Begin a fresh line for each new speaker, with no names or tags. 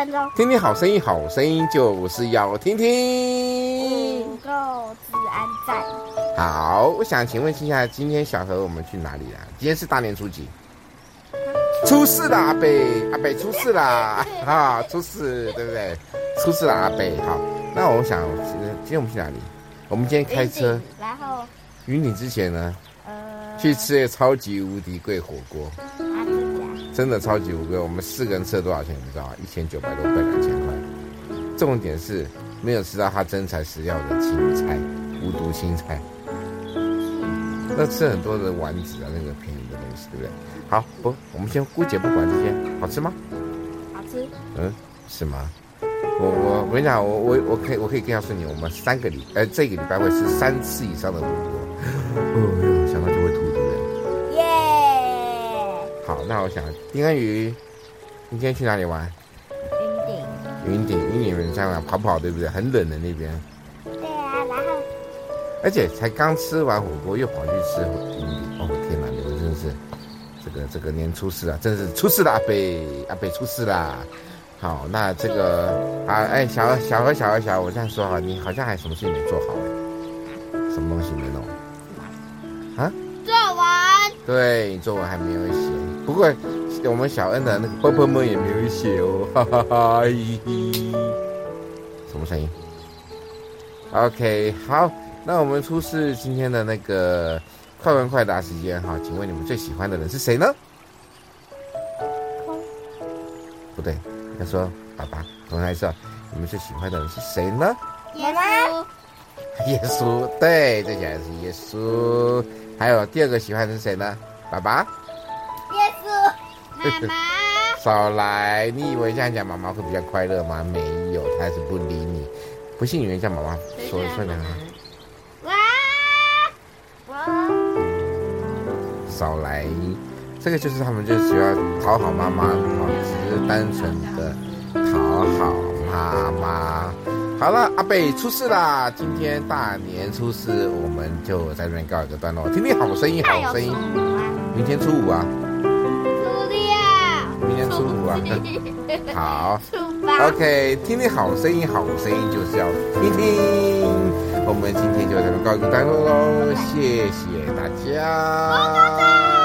分钟。
听听好声音，好声音就是要听听。
五够自安站。
好，我想请问一下，今天小何我们去哪里啊？今天是大年初几？出事了，阿北，阿北出事了啊！出事，对不对？出事了，阿北。好，那我想，今天我们去哪里？我们今天开车，
然后
云顶之前呢，
呃，
去吃超级无敌贵火锅。
啊，
真的超级无敌贵，我们四个人吃了多少钱？你知道吗？一千九百多块，两千块。重点是没有吃到它真材实料的青菜，无毒青菜。那吃很多的丸子啊，那个便宜的东西，对不对？好，不，我们先姑且不管这些，好吃吗？
好吃。
嗯，是吗？我我我跟你讲，我我我可以我可以告诉你，我们三个礼呃这个礼拜会吃三次以上的火锅。那我想丁恩宇，你今天去哪里玩？
云顶。
云顶，云顶人这样跑跑，对不对？很冷的那边。
对啊，然后。
而且才刚吃完火锅，又跑去吃云顶。哦天哪，你们真是这个这个年初四啊，真是出事了，阿北阿北出事了。好，那这个啊，哎，小何小何小何小何，我这样说哈，你好像还有什么事情没做好哎？什么东西没弄？啊？对，作文还没有写。不过我们小恩的那个波波们也没有写哦，哈哈哈！咦，什么声音？OK，好，那我们出示今天的那个快问快答时间哈，请问你们最喜欢的人是谁呢？不对。他说：“爸爸，我们来说，你们最喜欢的人是谁呢？”
耶稣。
耶稣，对，这下来是耶稣。还有第二个喜欢的是谁呢？爸爸。
耶稣。妈妈。
少来！你以为这样讲妈妈会比较快乐吗？没有，他还是不理你。不信你们叫妈妈说一说两个。
哇！哇！
少来！这个就是他们就喜欢讨好妈妈，只是单纯的讨好妈妈。好了，阿贝出事啦！今天大年初四，我们就在这边告一个段落。听听好声音，好声音。明天初五啊。
初六。
明天初五啊。好。
初八。
OK，听听好声音，好声音就是要听听。我们今天就在这边告一个段落喽，谢谢大家。